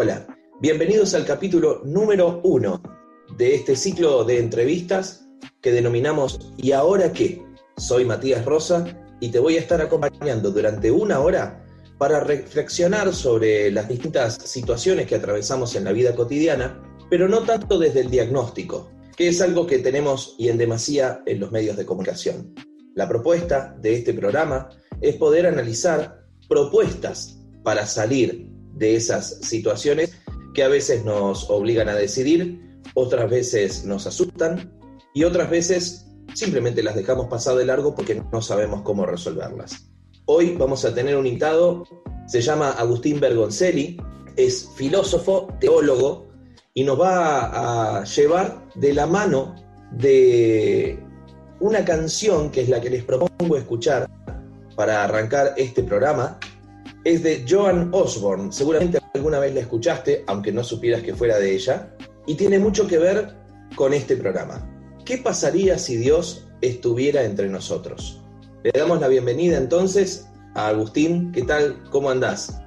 Hola, bienvenidos al capítulo número uno de este ciclo de entrevistas que denominamos ¿Y ahora qué? Soy Matías Rosa y te voy a estar acompañando durante una hora para reflexionar sobre las distintas situaciones que atravesamos en la vida cotidiana, pero no tanto desde el diagnóstico, que es algo que tenemos y en demasía en los medios de comunicación. La propuesta de este programa es poder analizar propuestas para salir de esas situaciones que a veces nos obligan a decidir, otras veces nos asustan y otras veces simplemente las dejamos pasar de largo porque no sabemos cómo resolverlas. Hoy vamos a tener un invitado, se llama Agustín Bergoncelli, es filósofo, teólogo y nos va a llevar de la mano de una canción que es la que les propongo escuchar para arrancar este programa, es de Joan Osborne. Seguramente alguna vez la escuchaste, aunque no supieras que fuera de ella, y tiene mucho que ver con este programa. ¿Qué pasaría si Dios estuviera entre nosotros? Le damos la bienvenida entonces a Agustín. ¿Qué tal? ¿Cómo andás?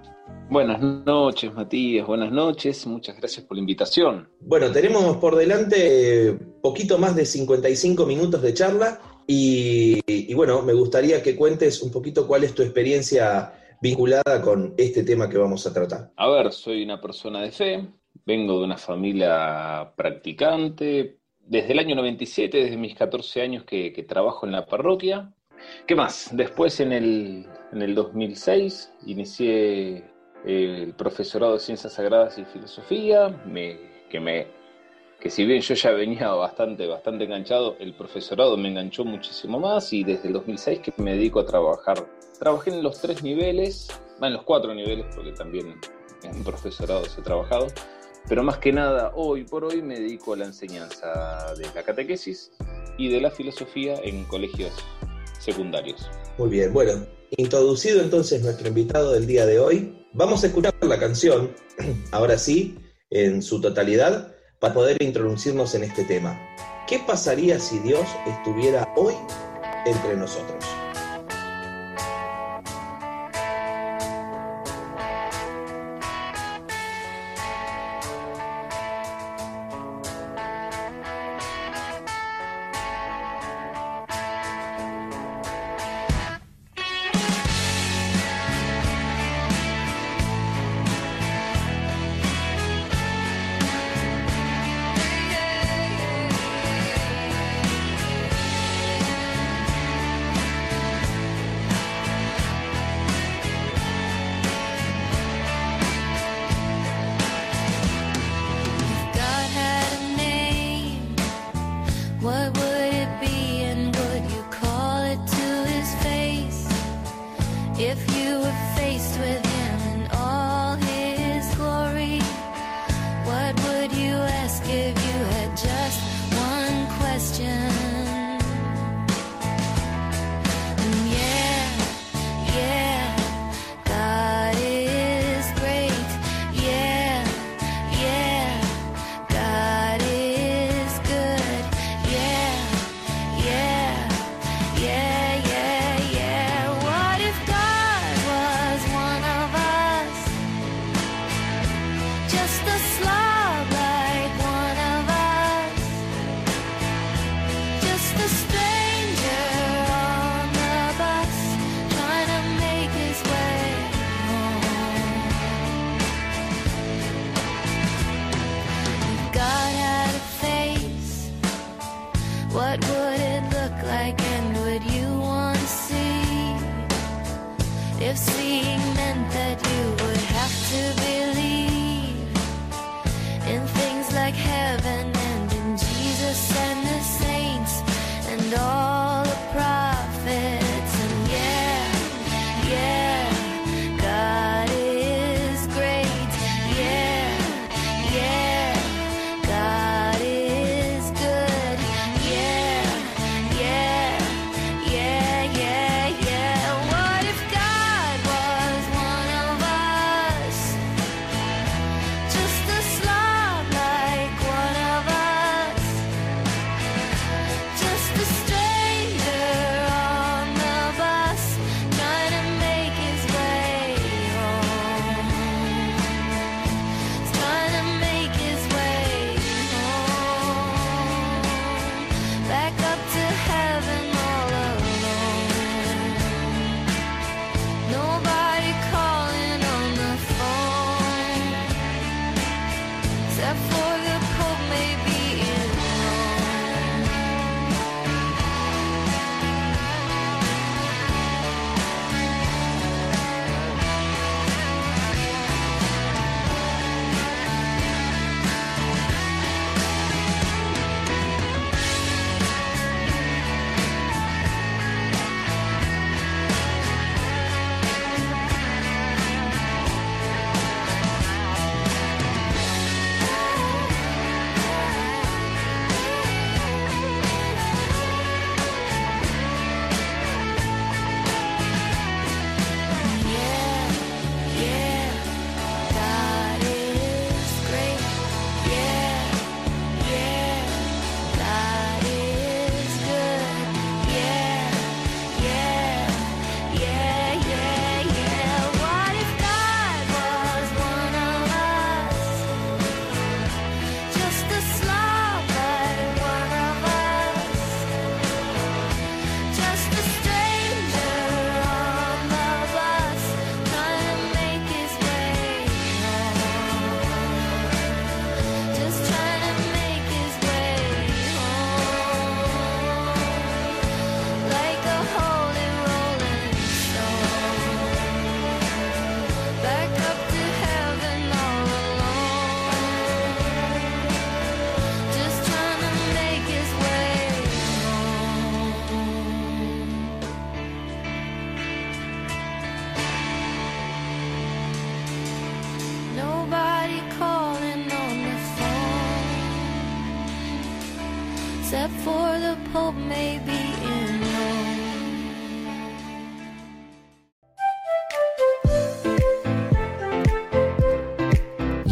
Buenas noches, Matías. Buenas noches. Muchas gracias por la invitación. Bueno, tenemos por delante eh, poquito más de 55 minutos de charla y, y bueno, me gustaría que cuentes un poquito cuál es tu experiencia vinculada con este tema que vamos a tratar? A ver, soy una persona de fe, vengo de una familia practicante, desde el año 97, desde mis 14 años que, trabajo en la parroquia. ¿Qué más? Después en el, en el 2006 inicié eh, el profesorado de Ciencias Sagradas y Filosofía, que me que si bien yo ya venía bastante, bastante enganchado, el profesorado me enganchó muchísimo más y desde el 2006 que me dedico a trabajar. Trabajé en los tres niveles, en los cuatro niveles, porque también en profesorado he trabajado, pero más que nada, hoy por hoy me dedico a la enseñanza de la catequesis y de la filosofía en colegios secundarios. Muy bien, bueno, introducido entonces nuestro invitado del día de hoy, vamos a escuchar la canción, ahora sí, en su totalidad para poder introducirnos en este tema. ¿Qué pasaría si Dios estuviera hoy entre nosotros?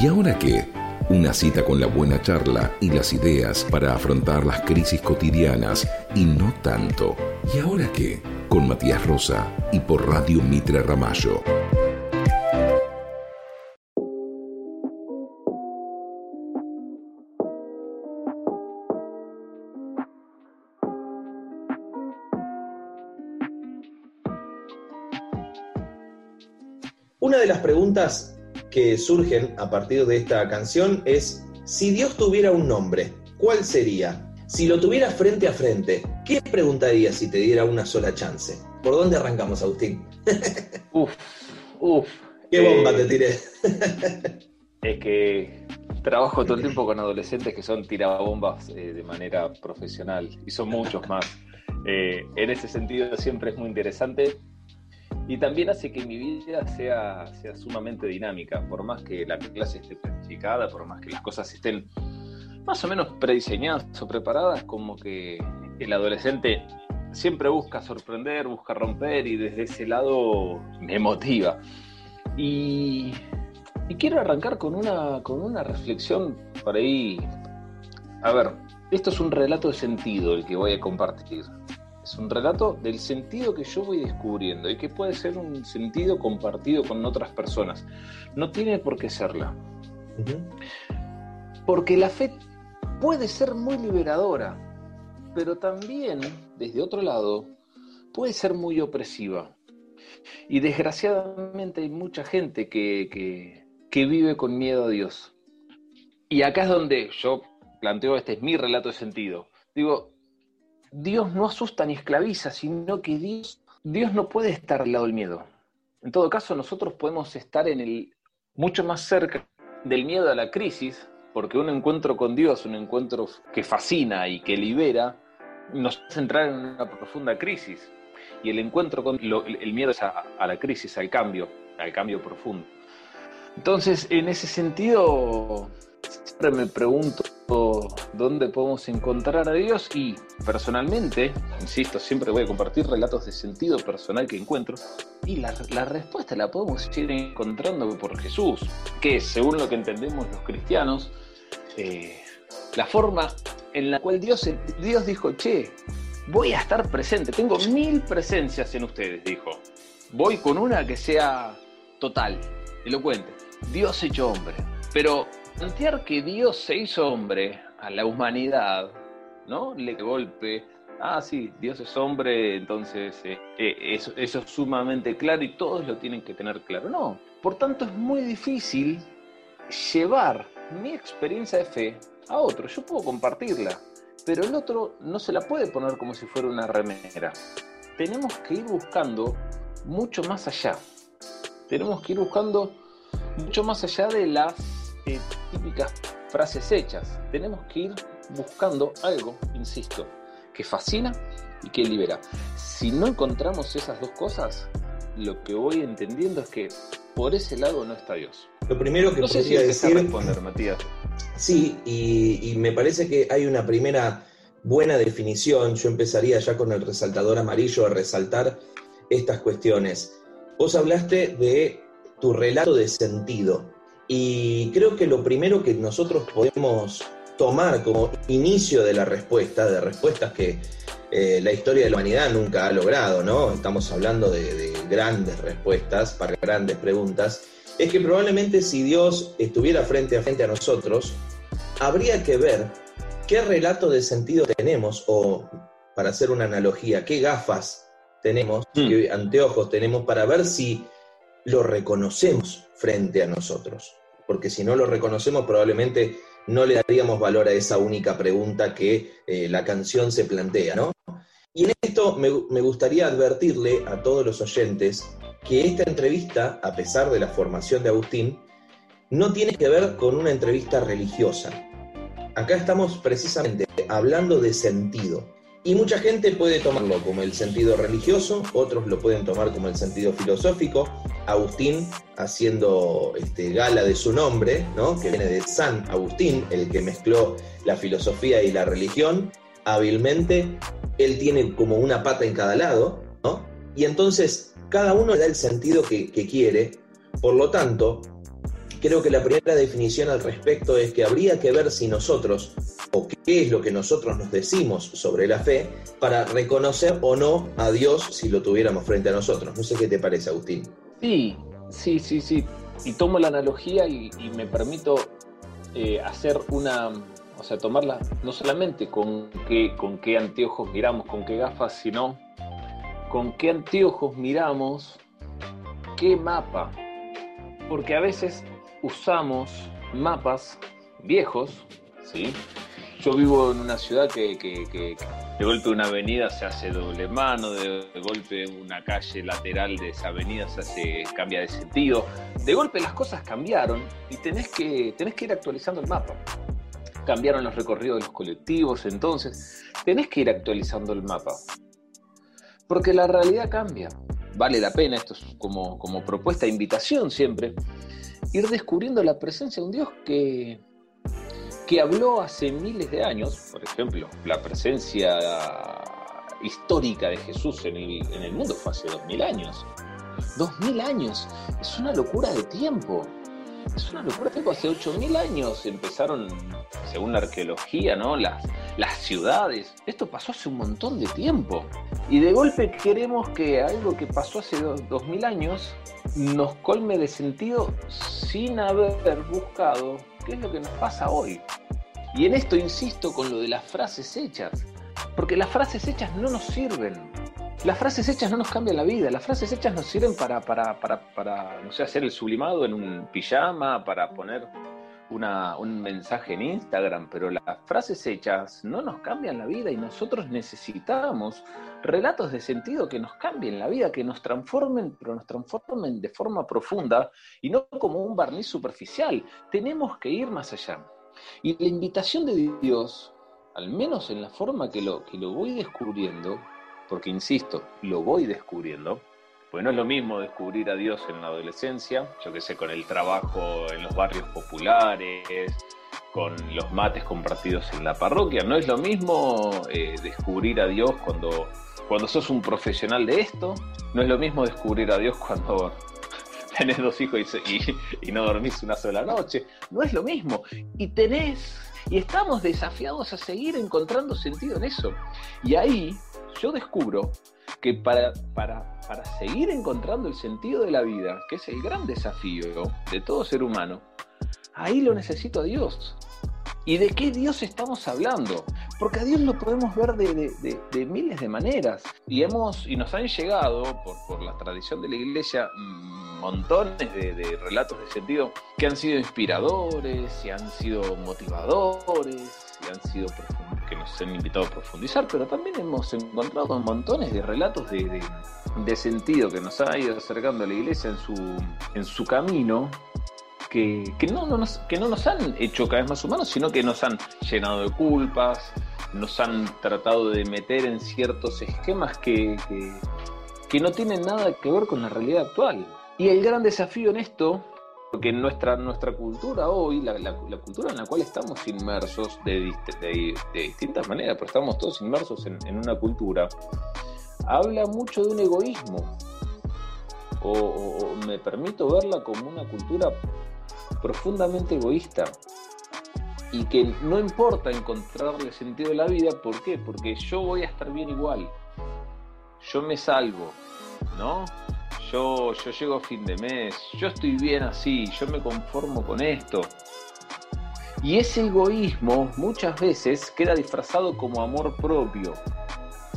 ¿Y ahora qué? Una cita con la buena charla y las ideas para afrontar las crisis cotidianas y no tanto. ¿Y ahora qué? Con Matías Rosa y por Radio Mitre Ramallo. Una de las preguntas que surgen a partir de esta canción es, si Dios tuviera un nombre, ¿cuál sería? Si lo tuviera frente a frente, ¿qué preguntaría si te diera una sola chance? ¿Por dónde arrancamos, Agustín? uf, uf. ¿Qué bomba te eh, tiré? es que trabajo todo el tiempo con adolescentes que son tirabombas eh, de manera profesional y son muchos más. Eh, en ese sentido siempre es muy interesante y también hace que mi vida sea, sea sumamente dinámica, por más que la clase esté planificada, por más que las cosas estén más o menos prediseñadas o preparadas, como que el adolescente siempre busca sorprender, busca romper y desde ese lado me motiva. Y, y quiero arrancar con una, con una reflexión por ahí. A ver, esto es un relato de sentido el que voy a compartir. Es un relato del sentido que yo voy descubriendo y que puede ser un sentido compartido con otras personas. No tiene por qué serla. Porque la fe puede ser muy liberadora, pero también, desde otro lado, puede ser muy opresiva. Y desgraciadamente hay mucha gente que, que, que vive con miedo a Dios. Y acá es donde yo planteo, este es mi relato de sentido. Digo, Dios no asusta ni esclaviza, sino que Dios, Dios no puede estar al lado del miedo. En todo caso, nosotros podemos estar en el mucho más cerca del miedo a la crisis, porque un encuentro con Dios, un encuentro que fascina y que libera, nos hace entrar en una profunda crisis. Y el encuentro con lo, el miedo es a, a la crisis, al cambio, al cambio profundo. Entonces, en ese sentido, siempre me pregunto dónde podemos encontrar a Dios y personalmente, insisto, siempre voy a compartir relatos de sentido personal que encuentro y la, la respuesta la podemos ir encontrando por Jesús, que según lo que entendemos los cristianos, eh, la forma en la cual Dios, Dios dijo, che, voy a estar presente, tengo mil presencias en ustedes, dijo. Voy con una que sea total, elocuente. Dios hecho hombre. Pero plantear que Dios se hizo hombre a la humanidad, ¿no? Le golpe. Ah, sí, Dios es hombre, entonces eso, eso es sumamente claro y todos lo tienen que tener claro. No, por tanto es muy difícil llevar mi experiencia de fe a otro. Yo puedo compartirla, pero el otro no se la puede poner como si fuera una remera. Tenemos que ir buscando mucho más allá. Tenemos que ir buscando mucho más allá de las eh, típicas frases hechas. Tenemos que ir buscando algo, insisto, que fascina y que libera. Si no encontramos esas dos cosas, lo que voy entendiendo es que por ese lado no está Dios. Lo primero que No sé si decir... responder, Matías. Sí, y, y me parece que hay una primera buena definición. Yo empezaría ya con el resaltador amarillo a resaltar estas cuestiones. Vos hablaste de tu relato de sentido y creo que lo primero que nosotros podemos tomar como inicio de la respuesta, de respuestas que eh, la historia de la humanidad nunca ha logrado, ¿no? Estamos hablando de, de grandes respuestas para grandes preguntas, es que probablemente si Dios estuviera frente a frente a nosotros, habría que ver qué relato de sentido tenemos, o para hacer una analogía, qué gafas tenemos, Mm. qué anteojos tenemos para ver si lo reconocemos frente a nosotros. Porque si no lo reconocemos, probablemente no le daríamos valor a esa única pregunta que eh, la canción se plantea, ¿no? Y en esto me, me gustaría advertirle a todos los oyentes que esta entrevista, a pesar de la formación de Agustín, no tiene que ver con una entrevista religiosa. Acá estamos precisamente hablando de sentido. Y mucha gente puede tomarlo como el sentido religioso, otros lo pueden tomar como el sentido filosófico. Agustín haciendo este, gala de su nombre, ¿no? que viene de San Agustín, el que mezcló la filosofía y la religión, hábilmente él tiene como una pata en cada lado, ¿no? Y entonces cada uno le da el sentido que, que quiere, por lo tanto, creo que la primera definición al respecto es que habría que ver si nosotros, o qué es lo que nosotros nos decimos sobre la fe, para reconocer o no a Dios si lo tuviéramos frente a nosotros. No sé qué te parece, Agustín. Sí, sí, sí, sí. Y tomo la analogía y, me permito eh, hacer una, o sea, tomarla no solamente con qué, con qué anteojos miramos, con qué gafas, sino con qué anteojos miramos, qué mapa. Porque a veces usamos mapas viejos, ¿sí? Yo vivo en una ciudad que de golpe una avenida se hace doble mano, de, golpe una calle lateral de esa avenida se hace, cambia de sentido. De golpe las cosas cambiaron y tenés que, tenés que ir actualizando el mapa. Cambiaron los recorridos de los colectivos, entonces tenés que ir actualizando el mapa. Porque la realidad cambia. Vale la pena, esto es como, como propuesta, invitación siempre, ir descubriendo la presencia de un Dios que, que habló hace miles de años, por ejemplo, la presencia histórica de Jesús en el, mundo fue hace dos mil años. Dos mil años, es una locura de tiempo. Es una locura de tiempo. Hace ocho mil años empezaron, según la arqueología, ¿no? las, las ciudades. Esto pasó hace un montón de tiempo. Y de golpe queremos que algo que pasó hace do- dos mil años nos colme de sentido sin haber buscado qué es lo que nos pasa hoy. Y en esto insisto con lo de las frases hechas, porque las frases hechas no nos sirven. Las frases hechas no nos cambian la vida, las frases hechas nos sirven para, para, para, para no sé, hacer el sublimado en un pijama, para poner un mensaje en Instagram, pero las frases hechas no nos cambian la vida y nosotros necesitamos relatos de sentido que nos cambien la vida, que nos transformen, pero nos transformen de forma profunda y no como un barniz superficial. Tenemos que ir más allá. Y la invitación de Dios, al menos en la forma que lo, que lo voy descubriendo, porque insisto, lo voy descubriendo, pues no es lo mismo descubrir a Dios en la adolescencia, yo que sé, con el trabajo en los barrios populares, con los mates compartidos en la parroquia, no es lo mismo eh, descubrir a Dios cuando, cuando sos un profesional de esto, no es lo mismo descubrir a Dios cuando tenés dos hijos y, y- y no dormís una sola noche, no es lo mismo. Y tenés, y estamos desafiados a seguir encontrando sentido en eso. Y ahí yo descubro que para, para, para seguir encontrando el sentido de la vida, que es el gran desafío de todo ser humano, ahí lo necesito a Dios. ¿Y de qué Dios estamos hablando? Porque a Dios lo podemos ver de, miles de maneras. Y, hemos, y nos han llegado, por, la tradición de la iglesia, montones de, relatos de sentido que han sido inspiradores, y han sido motivadores, y han sido que nos han invitado a profundizar, pero también hemos encontrado montones de relatos de, sentido que nos ha ido acercando a la iglesia en su camino que, no, no nos, han hecho cada vez más humanos, sino que nos han llenado de culpas, nos han tratado de meter en ciertos esquemas que, que, no tienen nada que ver con la realidad actual. Y el gran desafío en esto, porque nuestra, nuestra cultura hoy, la, cultura en la cual estamos inmersos de, de- distintas maneras, pero estamos todos inmersos en, una cultura, habla mucho de un egoísmo. O me permito verla como una cultura profundamente egoísta y que no importa encontrarle sentido a la vida, ¿por qué? Porque yo voy a estar bien igual, yo me salvo, ¿no? Yo, yo llego a fin de mes, yo estoy bien así, yo me conformo con esto. Y ese egoísmo muchas veces queda disfrazado como amor propio.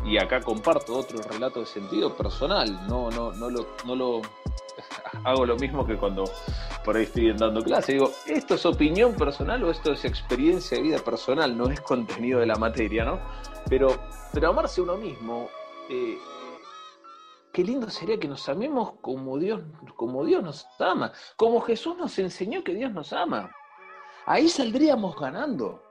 Y acá comparto otro relato de sentido personal, no, no, no lo, no lo hago lo mismo que cuando por ahí estoy dando clase. Digo, ¿esto es opinión personal o esto es experiencia de vida personal? No es contenido de la materia, ¿no? Pero, pero amarse uno mismo, eh, qué lindo sería que nos amemos como Dios, como Dios nos ama, como Jesús nos enseñó que Dios nos ama. Ahí saldríamos ganando.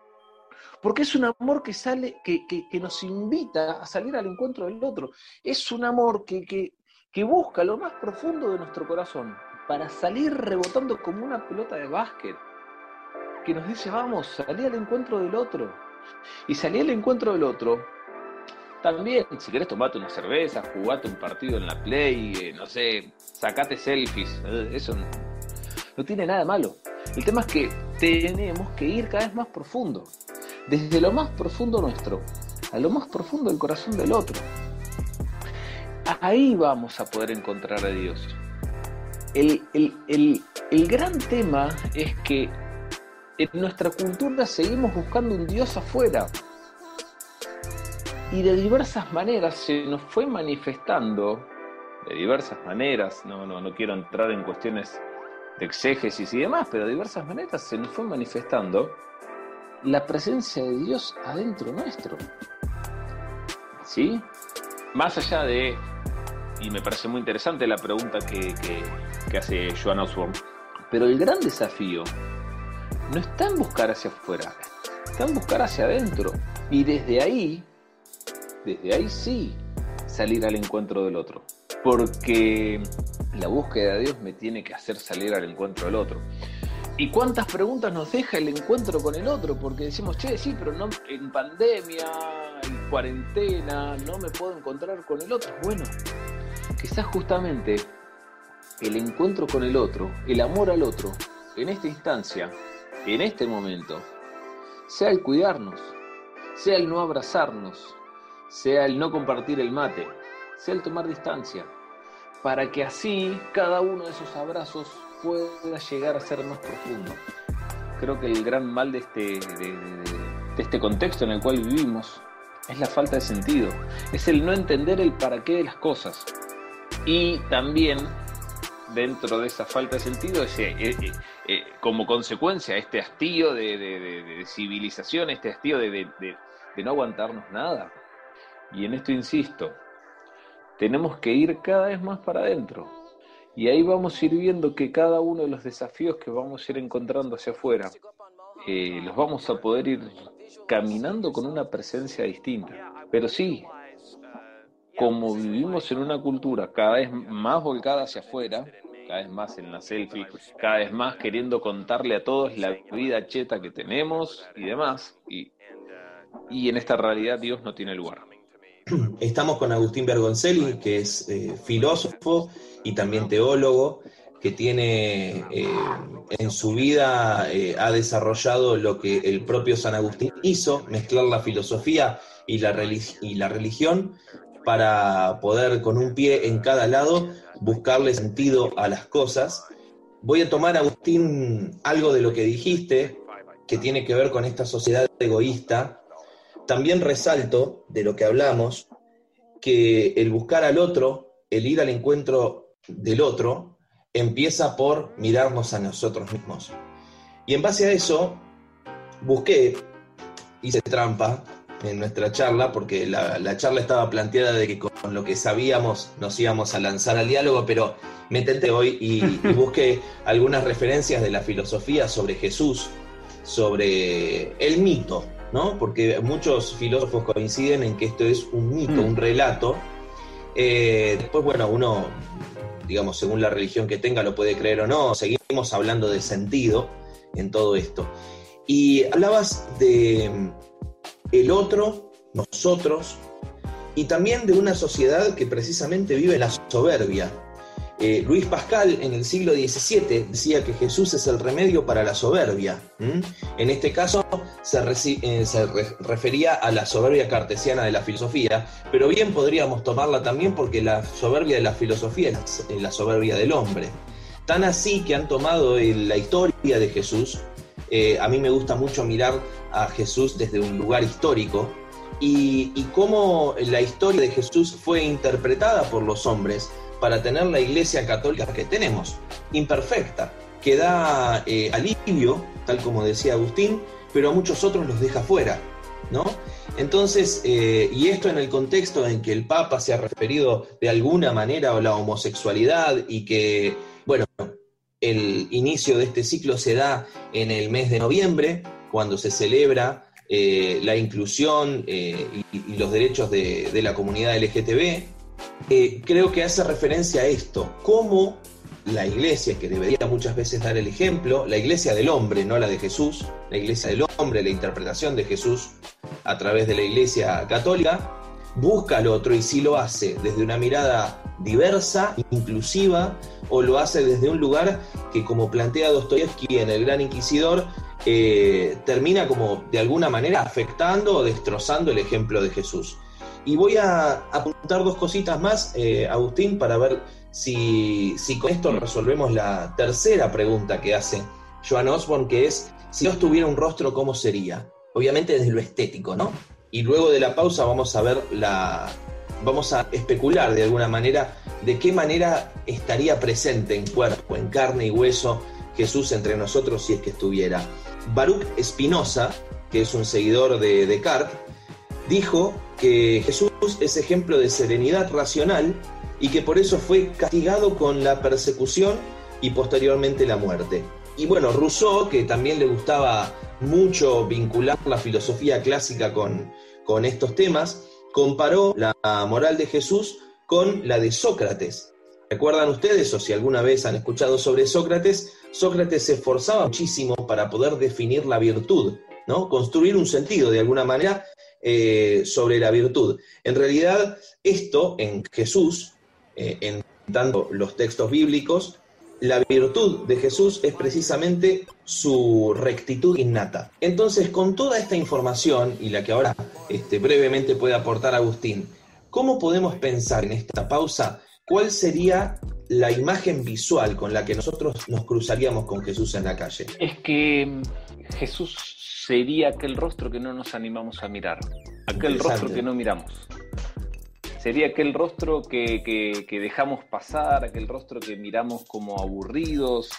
Porque es un amor que sale, que, que- que nos invita a salir al encuentro del otro. Es un amor que, que busca lo más profundo de nuestro corazón para salir rebotando como una pelota de básquet. Que nos dice, vamos, salí al encuentro del otro. Y salí al encuentro del otro También, si querés tomate una cerveza, jugate un partido en la Play, eh, no sé, sacate selfies, eh, eso no, no tiene nada malo. El tema es que tenemos que ir cada vez más profundo, desde lo más profundo nuestro a lo más profundo del corazón del otro. Ahí vamos a poder encontrar a Dios. El, el- el- el gran tema es que en nuestra cultura seguimos buscando un Dios afuera. Y de diversas maneras se nos fue manifestando, de diversas maneras, no, no, no quiero entrar en cuestiones de exégesis y demás, pero de diversas maneras se nos fue manifestando la presencia de Dios adentro nuestro. ¿Sí? Más allá de, y me parece muy interesante la pregunta que, que- hace Joan Osborne, pero el gran desafío no está en buscar hacia afuera, está en buscar hacia adentro. Y desde ahí, desde ahí sí, salir al encuentro del otro. Porque la búsqueda de Dios me tiene que hacer salir al encuentro del otro. ¿Y cuántas preguntas nos deja el encuentro con el otro? Porque decimos, che, sí, pero no, en pandemia, en cuarentena, no me puedo encontrar con el otro. Bueno, quizás justamente el encuentro con el otro, el amor al otro, en esta instancia, en este momento, sea el cuidarnos, sea el no abrazarnos, sea el no compartir el mate, sea el tomar distancia, para que así cada uno de esos abrazos pueda llegar a ser más profundo. Creo que el gran mal de este, de, de- este contexto en el cual vivimos es la falta de sentido, es el no entender el para qué de las cosas. Y también dentro de esa falta de sentido, ese, eh, eh, eh, como consecuencia, este hastío de, de- civilización, este hastío de, no aguantarnos nada. Y en esto insisto, tenemos que ir cada vez más para adentro. Y ahí vamos a ir viendo que cada uno de los desafíos que vamos a ir encontrando hacia afuera, los vamos a poder ir caminando con una presencia distinta. Pero sí, como vivimos en una cultura cada vez más volcada hacia afuera, cada vez más en la selfie, cada vez más queriendo contarle a todos la vida cheta que tenemos y demás, y, y en esta realidad Dios no tiene lugar. Estamos con Agustín Bergoncelli, que es eh, filósofo y también teólogo, que tiene eh, en su vida, eh, ha desarrollado lo que el propio San Agustín hizo, mezclar la filosofía y la, relig- y la religión para poder con un pie en cada lado buscarle sentido a las cosas. Voy a tomar, Agustín, algo de lo que dijiste, que tiene que ver con esta sociedad egoísta, también resalto de lo que hablamos que el buscar al otro, el ir al encuentro del otro, empieza por mirarnos a nosotros mismos. Y en base a eso, busqué, hice trampa en nuestra charla, porque la, la charla estaba planteada de que con lo que sabíamos nos íbamos a lanzar al diálogo, pero me tenté hoy y, y busqué algunas referencias de la filosofía sobre Jesús, sobre el mito, ¿no? Porque muchos filósofos coinciden en que esto es un mito, Mm. un relato. Eh, después, bueno, uno, digamos, según la religión que tenga, lo puede creer o no, seguimos hablando de sentido en todo esto. Y hablabas de el otro, nosotros, y también de una sociedad que precisamente vive la soberbia. Eh, Luis Pascal en el siglo XVII decía que Jesús es el remedio para la soberbia. En este caso se, eh, refería a la soberbia cartesiana de la filosofía, pero bien podríamos tomarla también porque la soberbia de la filosofía es la- soberbia del hombre. Tan así que han tomado la historia de Jesús. Eh, a mí me gusta mucho mirar a Jesús desde un lugar histórico y, cómo la historia de Jesús fue interpretada por los hombres para tener la iglesia católica que tenemos, imperfecta, que da eh, alivio, tal como decía Agustín, pero a muchos otros los deja fuera, ¿no? Entonces, eh, y esto en el contexto en que el Papa se ha referido de alguna manera a la homosexualidad y que, bueno, el inicio de este ciclo se da en el mes de noviembre, cuando se celebra eh, la inclusión eh, y, los derechos de, de la comunidad LGTB, eh, creo que hace referencia a esto, cómo la iglesia, que debería muchas veces dar el ejemplo, la iglesia del hombre, no la de Jesús, la iglesia del hombre, la interpretación de Jesús a través de la iglesia católica, busca al otro y si lo hace desde una mirada diversa, inclusiva, o lo hace desde un lugar que, como plantea Dostoyevsky en El Gran Inquisidor, eh, termina como de alguna manera afectando o destrozando el ejemplo de Jesús. Y voy a apuntar dos cositas más, eh, Agustín, para ver si, si con esto resolvemos la tercera pregunta que hace Joan Osborne, que es, si Dios tuviera un rostro, ¿cómo sería? Obviamente desde lo estético, ¿no? Y luego de la pausa vamos a ver la... Vamos a especular de alguna manera de qué manera estaría presente en cuerpo, en carne y hueso Jesús entre nosotros si es que estuviera. Baruch Espinosa, que es un seguidor de Descartes, dijo que Jesús es ejemplo de serenidad racional y que por eso fue castigado con la persecución y posteriormente la muerte. Y bueno, Rousseau, que también le gustaba mucho vincular la filosofía clásica con, con estos temas, comparó la moral de Jesús con la de Sócrates. ¿Recuerdan ustedes, o si alguna vez han escuchado sobre Sócrates? Sócrates se esforzaba muchísimo para poder definir la virtud, ¿no? Construir un sentido de alguna manera eh, sobre la virtud. En realidad, esto en Jesús, eh, en tanto los textos bíblicos, la virtud de Jesús es precisamente su rectitud innata. Entonces, con toda esta información y la que ahora este, brevemente puede aportar Agustín, ¿cómo podemos pensar en esta pausa cuál sería la imagen visual con la que nosotros nos cruzaríamos con Jesús en la calle? Es que mm, Jesús sería aquel rostro que no nos animamos a mirar, aquel rostro que no miramos. Sería aquel rostro que, que, dejamos pasar, aquel rostro que miramos como aburridos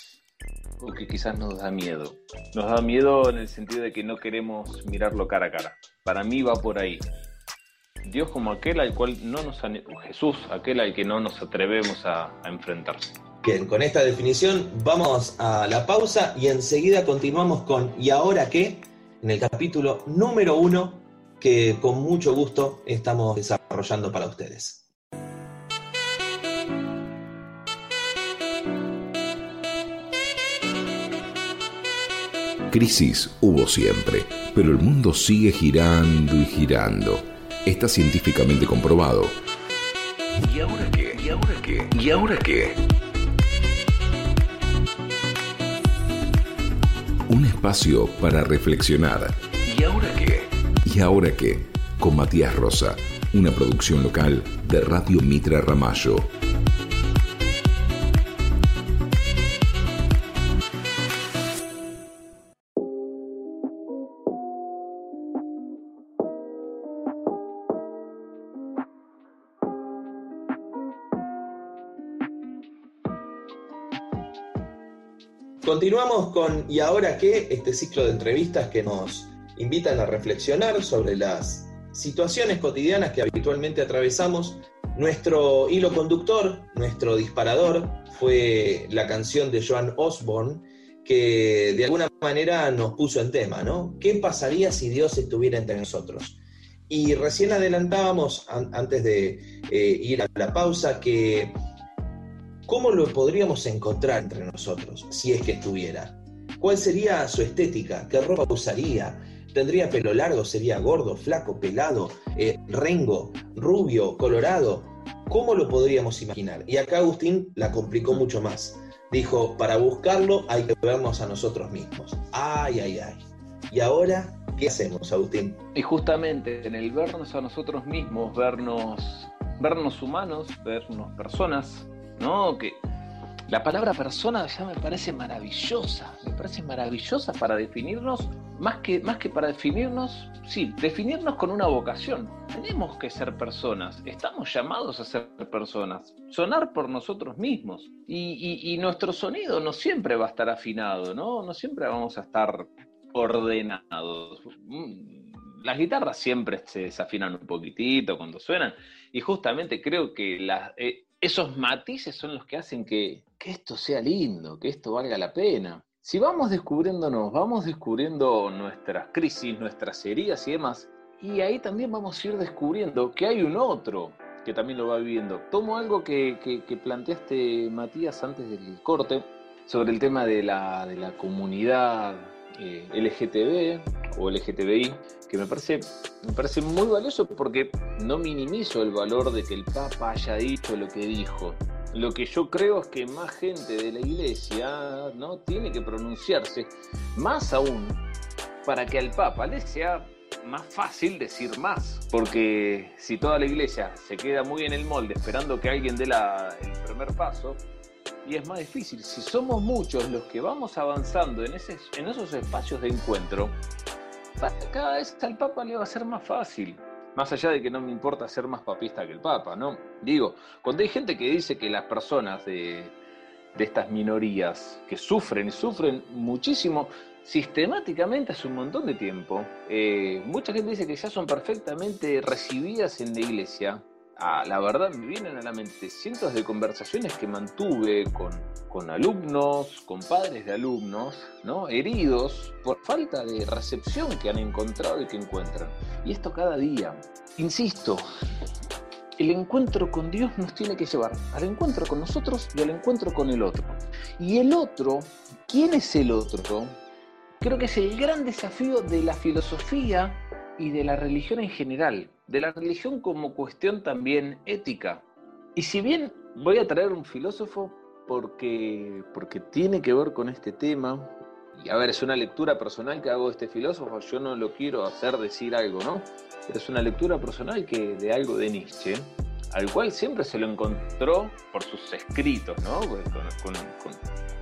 o que quizás nos da miedo. Nos da miedo en el sentido de que no queremos mirarlo cara a cara. Para mí va por ahí. Dios como aquel al cual no nos Jesús, aquel al que no nos atrevemos a, a enfrentar. Bien, con esta definición vamos a la pausa y enseguida continuamos con ¿Y ahora qué? en el capítulo número uno que con mucho gusto estamos desarrollando para ustedes. Crisis hubo siempre, pero el mundo sigue girando y girando. Está científicamente comprobado. ¿Y ahora qué? ¿Y ahora qué? ¿Y ahora qué? Un espacio para reflexionar. ¿Y ahora qué? ¿Y ahora qué? Con Matías Rosa, una producción local de Radio Mitra Ramallo. Continuamos con ¿Y ahora qué? Este ciclo de entrevistas que nos invitan a reflexionar sobre las situaciones cotidianas que habitualmente atravesamos. Nuestro hilo conductor, nuestro disparador, fue la canción de Joan Osborne, que de alguna manera nos puso en tema, ¿no? ¿Qué pasaría si Dios estuviera entre nosotros? Y recién adelantábamos, an- antes de eh, ir a la pausa, que ¿cómo lo podríamos encontrar entre nosotros si es que estuviera? ¿Cuál sería su estética? ¿Qué ropa usaría? ¿Tendría pelo largo? ¿Sería gordo, flaco, pelado, eh, rengo, rubio, colorado? ¿Cómo lo podríamos imaginar? Y acá Agustín la complicó mucho más. Dijo, para buscarlo hay que vernos a nosotros mismos. Ay, ay, ay. ¿Y ahora qué hacemos, Agustín? Y justamente en el vernos a nosotros mismos, vernos, vernos humanos, vernos personas, ¿no? Que la palabra persona ya me parece maravillosa, me parece maravillosa para definirnos, más que, más que para definirnos, sí, definirnos con una vocación. Tenemos que ser personas, estamos llamados a ser personas, sonar por nosotros mismos. Y, y- nuestro sonido no siempre va a estar afinado, ¿no? No siempre vamos a estar ordenados. Mm, Las guitarras siempre se desafinan un poquitito cuando suenan, y justamente creo que las- eh, esos matices son los que hacen que, que esto sea lindo, que esto valga la pena. Si vamos descubriéndonos, vamos descubriendo nuestras crisis, nuestras heridas y demás, y ahí también vamos a ir descubriendo que hay un otro que también lo va viviendo. Tomo algo que, que- planteaste, Matías, antes del corte, sobre el tema de la, de la comunidad eh, LGTB o LGTBI, que me parece, me parece muy valioso porque no minimizo el valor de que el Papa haya dicho lo que dijo. Lo que yo creo es que más gente de la iglesia ¿no? tiene que pronunciarse, más aún para que al Papa le sea más fácil decir más. Porque si toda la iglesia se queda muy en el molde esperando que alguien dé el primer paso, y es más difícil. Si somos muchos los que vamos avanzando en, esos espacios de encuentro, cada vez al Papa le va a ser más fácil. Más allá de que no me importa ser más papista que el Papa, ¿no? Digo, cuando hay gente que dice que las personas de, estas minorías que sufren sufren muchísimo, sistemáticamente hace un montón de tiempo, eh, mucha gente dice que ya son perfectamente recibidas en la iglesia, Ah, la verdad me vienen a la mente cientos de conversaciones que mantuve con, con alumnos, con padres de alumnos, ¿no? heridos por falta de recepción que han encontrado y que encuentran. Y esto cada día. Insisto, el encuentro con Dios nos tiene que llevar al encuentro con nosotros y al encuentro con el otro. Y el otro, ¿quién es el otro? Creo que es el gran desafío de la filosofía y de la religión en general de la religión como cuestión también ética. Y si bien voy a traer un filósofo porque, porque tiene que ver con este tema, y a ver, es una lectura personal que hago de este filósofo, yo no lo quiero hacer decir algo, ¿no? Es una lectura personal que de algo de Nietzsche, al cual siempre se lo encontró por sus escritos, ¿no? Con,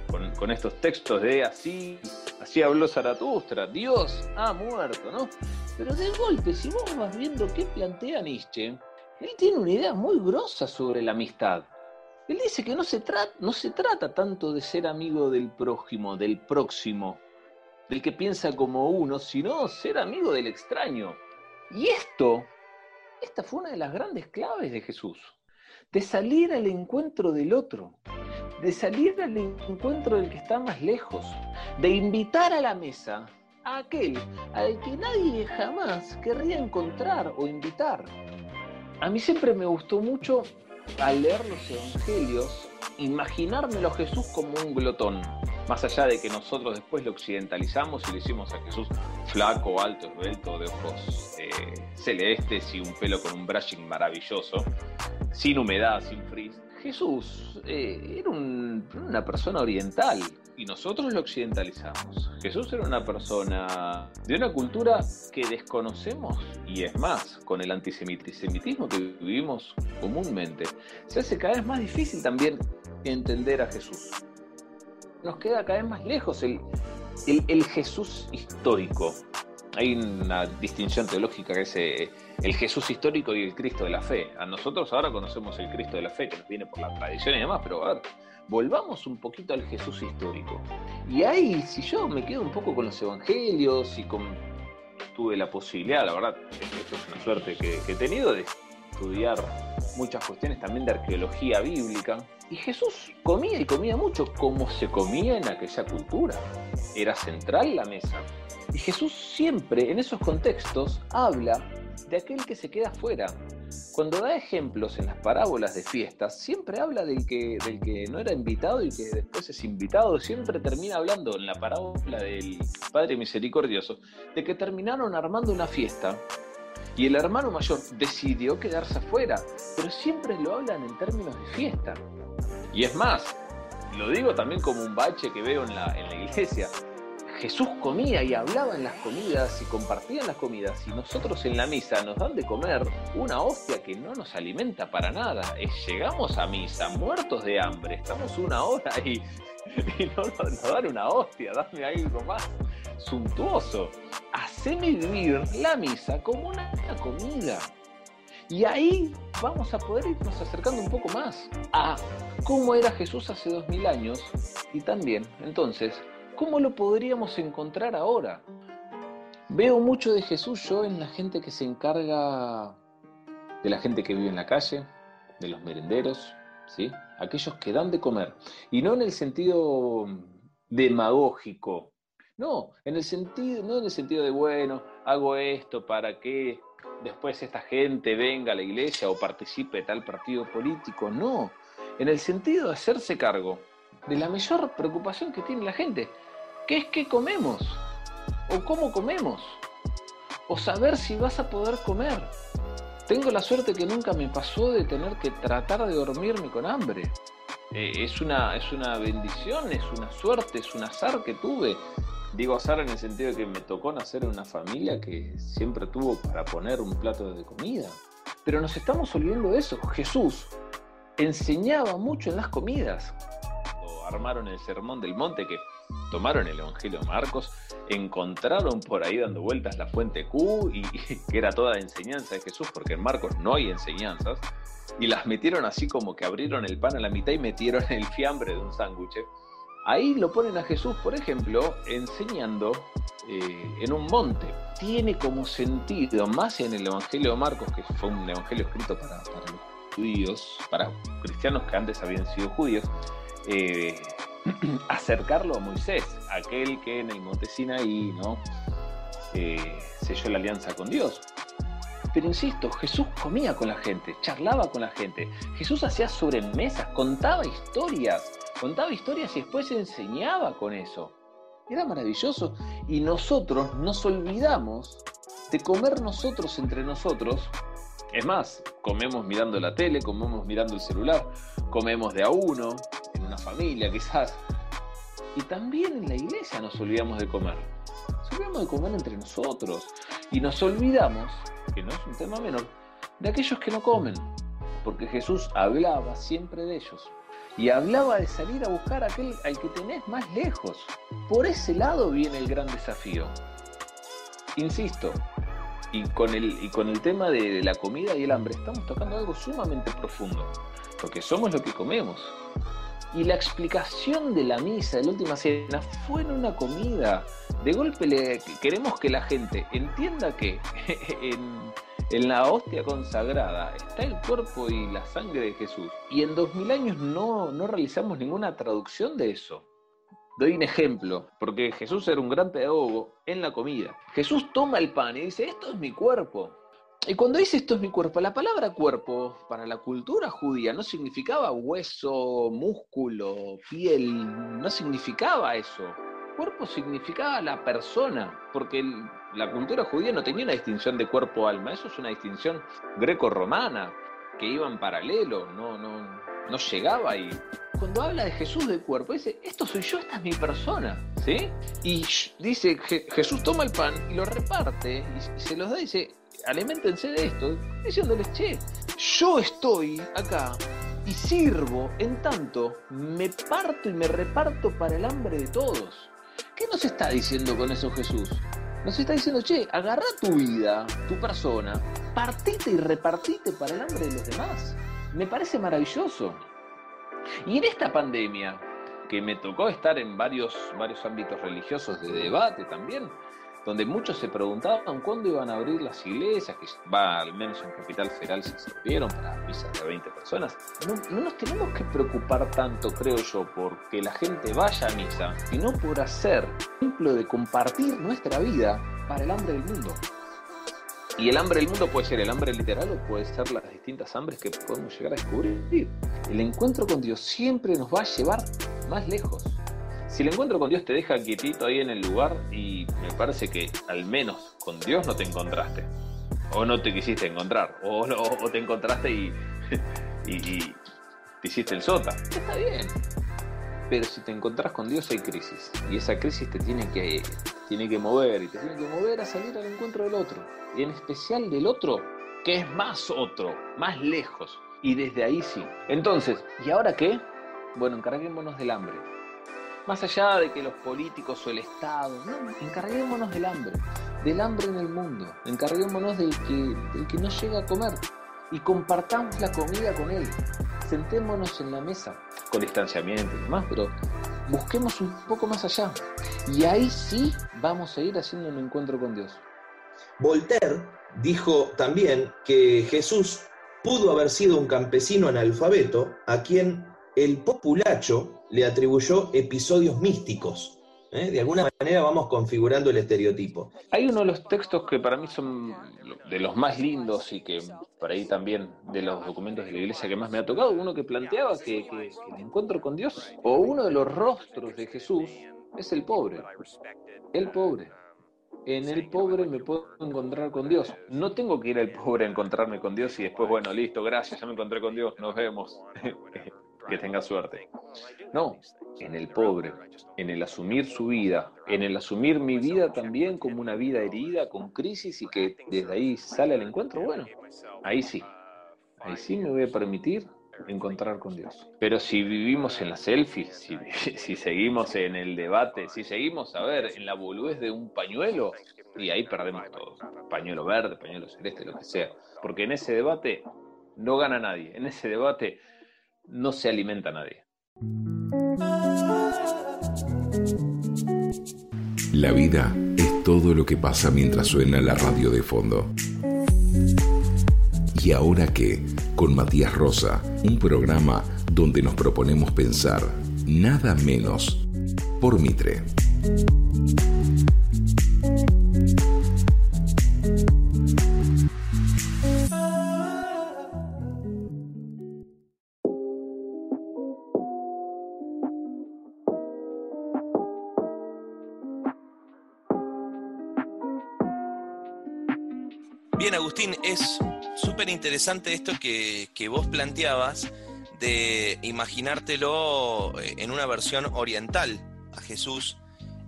con, con estos textos de así, así habló Zaratustra, Dios ha muerto, ¿no? Pero de golpe, si vos vas viendo qué plantea Nietzsche, él tiene una idea muy grosa sobre la amistad. Él dice que no se, trata, no se trata tanto de ser amigo del prójimo, del próximo, del que piensa como uno, sino ser amigo del extraño. Y esto, esta fue una de las grandes claves de Jesús, de salir al encuentro del otro, de salir al encuentro del que está más lejos, de invitar a la mesa a aquel al que nadie jamás querría encontrar o invitar. A mí siempre me gustó mucho al leer los evangelios imaginármelo a Jesús como un glotón, más allá de que nosotros después lo occidentalizamos y le hicimos a Jesús flaco, alto, esbelto, de ojos eh, celestes y un pelo con un brushing maravilloso, sin humedad, sin frizz. Jesús eh, era una persona oriental, y nosotros lo occidentalizamos. Jesús era una persona de una cultura que desconocemos y es más, con el antisemitismo que vivimos comúnmente, se hace cada vez más difícil también entender a Jesús. Nos queda cada vez más lejos el, el, Jesús histórico. Hay una distinción teológica que es eh, el Jesús histórico y el Cristo de la fe. A nosotros ahora conocemos el Cristo de la fe que nos viene por la tradición y demás, pero a ver, volvamos un poquito al Jesús histórico. Y ahí, si yo me quedo un poco con los evangelios y. Tuve la posibilidad, la verdad, esto es una suerte que, he tenido de estudiar muchas cuestiones también de arqueología bíblica. Y Jesús comía y comía mucho como se comía en aquella cultura. Era central la mesa. Y Jesús siempre en esos contextos habla de aquel que se queda fuera, cuando da ejemplos en las parábolas de fiestas, siempre habla del que, del que no era invitado y que después es invitado. Siempre termina hablando en la parábola del Padre Misericordioso de que terminaron armando una fiesta y el hermano mayor decidió quedarse afuera, pero siempre lo hablan en términos de fiesta. Y es más, lo digo también como un bache que veo en la, en la iglesia. Jesús comía y hablaba en las comidas y compartía las comidas y nosotros en la misa nos dan de comer una hostia que no nos alimenta para nada. llegamos a misa muertos de hambre, estamos una hora y, no nos dan una hostia, dame algo más suntuoso. Haceme vivir la misa como una comida. Y ahí vamos a poder irnos acercando un poco más a cómo era Jesús hace dos mil años y también entonces ¿Cómo lo podríamos encontrar ahora? Veo mucho de Jesús yo en la gente que se encarga de la gente que vive en la calle, de los merenderos, ¿sí? aquellos que dan de comer. Y no en el sentido demagógico, no, en el sentido, no en el sentido de, bueno, hago esto para que después esta gente venga a la iglesia o participe de tal partido político, no, en el sentido de hacerse cargo de la mayor preocupación que tiene la gente, ¿Qué es que comemos? o cómo comemos, o saber si vas a poder comer. Tengo la suerte que nunca me pasó de tener que tratar de dormirme con hambre. Eh, es, una, es una bendición, es una suerte, es un azar que tuve. Digo azar en el sentido de que me tocó nacer en una familia que siempre tuvo para poner un plato de comida. Pero nos estamos olvidando de eso. Jesús enseñaba mucho en las comidas. Armaron el sermón del monte, que tomaron el Evangelio de Marcos, encontraron por ahí dando vueltas la fuente Q, y, que era toda la enseñanza de Jesús, porque en Marcos no hay enseñanzas, y las metieron así como que abrieron el pan a la mitad y metieron el fiambre de un sándwich. Ahí lo ponen a Jesús, por ejemplo, enseñando eh, en un monte. Tiene como sentido, más en el Evangelio de Marcos, que fue un evangelio escrito para, los judíos, para cristianos que antes habían sido judíos, eh, acercarlo a Moisés, aquel que en el monte ¿no? Eh, selló la alianza con Dios. Pero insisto, Jesús comía con la gente, charlaba con la gente, Jesús hacía sobremesas, contaba historias, contaba historias y después enseñaba con eso. Era maravilloso y nosotros nos olvidamos de comer nosotros entre nosotros. Es más, comemos mirando la tele, comemos mirando el celular, comemos de a uno, en una familia quizás. Y también en la iglesia nos olvidamos de comer. Nos olvidamos de comer entre nosotros. Y nos olvidamos, que no es un tema menor, de aquellos que no comen. Porque Jesús hablaba siempre de ellos. Y hablaba de salir a buscar a aquel al que tenés más lejos. Por ese lado viene el gran desafío. Insisto, y con el, y con el tema de la comida y el hambre estamos tocando algo sumamente profundo. Porque somos lo que comemos. Y la explicación de la misa, de la última cena, fue en una comida. De golpe le, queremos que la gente entienda que en, en la hostia consagrada está el cuerpo y la sangre de Jesús. Y en dos mil años no, no realizamos ninguna traducción de eso. Doy un ejemplo, porque Jesús era un gran pedagogo en la comida. Jesús toma el pan y dice, esto es mi cuerpo. Y cuando dice esto es mi cuerpo, la palabra cuerpo para la cultura judía no significaba hueso, músculo, piel, no significaba eso. Cuerpo significaba la persona, porque la cultura judía no tenía una distinción de cuerpo-alma, eso es una distinción greco-romana, que iba en paralelo, no, no, no llegaba ahí. Cuando habla de Jesús de cuerpo, dice, esto soy yo, esta es mi persona, ¿sí? Y dice, Je- Jesús toma el pan y lo reparte y, y se los da y dice, alimentense de esto, diciéndoles, che, yo estoy acá y sirvo, en tanto me parto y me reparto para el hambre de todos. ¿Qué nos está diciendo con eso Jesús? Nos está diciendo, che, agarra tu vida, tu persona, partite y repartite para el hambre de los demás. Me parece maravilloso. Y en esta pandemia, que me tocó estar en varios, varios ámbitos religiosos de debate también, donde muchos se preguntaban cuándo iban a abrir las iglesias, que va al menos en Capital Federal se abrieron para misas de 20 personas. No, no nos tenemos que preocupar tanto, creo yo, porque la gente vaya a misa, sino por hacer ejemplo de compartir nuestra vida para el hambre del mundo. Y el hambre del mundo puede ser el hambre literal o puede ser las distintas hambres que podemos llegar a descubrir. El encuentro con Dios siempre nos va a llevar más lejos. Si el encuentro con Dios te deja quietito ahí en el lugar y me parece que al menos con Dios no te encontraste. O no te quisiste encontrar. O, te encontraste y, y, y te hiciste el sota. Está bien. Pero si te encontrás con Dios hay crisis. Y esa crisis te tiene que, tiene que mover. Y te tiene que mover a salir al encuentro del otro. Y en especial del otro que es más otro, más lejos. Y desde ahí sí. Entonces, ¿y ahora qué? Bueno, encarguémonos del hambre. Más allá de que los políticos o el Estado, no, encarguémonos del hambre, del hambre en el mundo, encarguémonos del que, del que no llega a comer y compartamos la comida con él. Sentémonos en la mesa, con distanciamiento y demás, pero busquemos un poco más allá. Y ahí sí vamos a ir haciendo un encuentro con Dios. Voltaire dijo también que Jesús pudo haber sido un campesino analfabeto a quien el populacho le atribuyó episodios místicos. ¿Eh? De alguna manera vamos configurando el estereotipo. Hay uno de los textos que para mí son de los más lindos y que por ahí también de los documentos de la iglesia que más me ha tocado, uno que planteaba que, que- que el encuentro con Dios o uno de los rostros de Jesús es el pobre, el pobre. en el pobre me puedo encontrar con Dios. No tengo que ir al pobre a encontrarme con Dios y después, bueno, listo, gracias, ya me encontré con Dios, nos vemos. que tenga suerte. No, en el pobre, en el asumir su vida, en el asumir mi vida también como una vida herida, con crisis y que desde ahí sale al encuentro, bueno, ahí sí, ahí sí me voy a permitir encontrar con Dios. Pero si vivimos en la selfie, si, seguimos en el debate, si seguimos, a ver, en la boludez de un pañuelo, y ahí perdemos todo. Pañuelo verde, pañuelo celeste, lo que sea. Porque en ese debate no gana nadie. En ese debate no se alimenta nadie. La vida es todo lo que pasa mientras suena la radio de fondo. ¿Y ahora qué? Con Matías Rosa, un programa donde nos proponemos pensar nada menos por Mitre. Interesante esto que, que vos planteabas de imaginártelo eh, en una versión oriental a Jesús,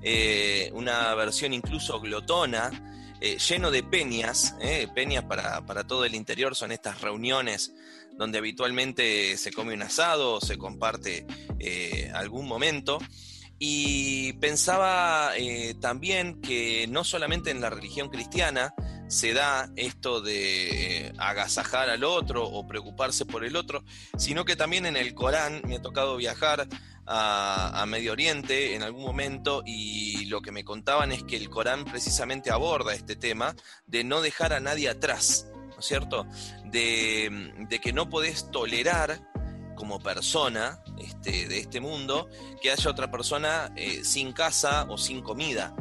eh, una versión incluso glotona, eh, lleno de peñas, eh, peñas para, para todo el interior, son estas reuniones donde habitualmente se come un asado se comparte algún momento. Y pensaba también que no solamente en la religión cristiana se da esto de eh, agasajar al otro o preocuparse por el otro, sino que también en el Corán me ha tocado viajar a, Medio Oriente en algún momento y lo que me contaban es que el Corán precisamente aborda este tema de no dejar a nadie atrás, ¿no es cierto? De, de que no podés tolerar como persona este, de este mundo que haya otra persona eh, sin casa o sin comida.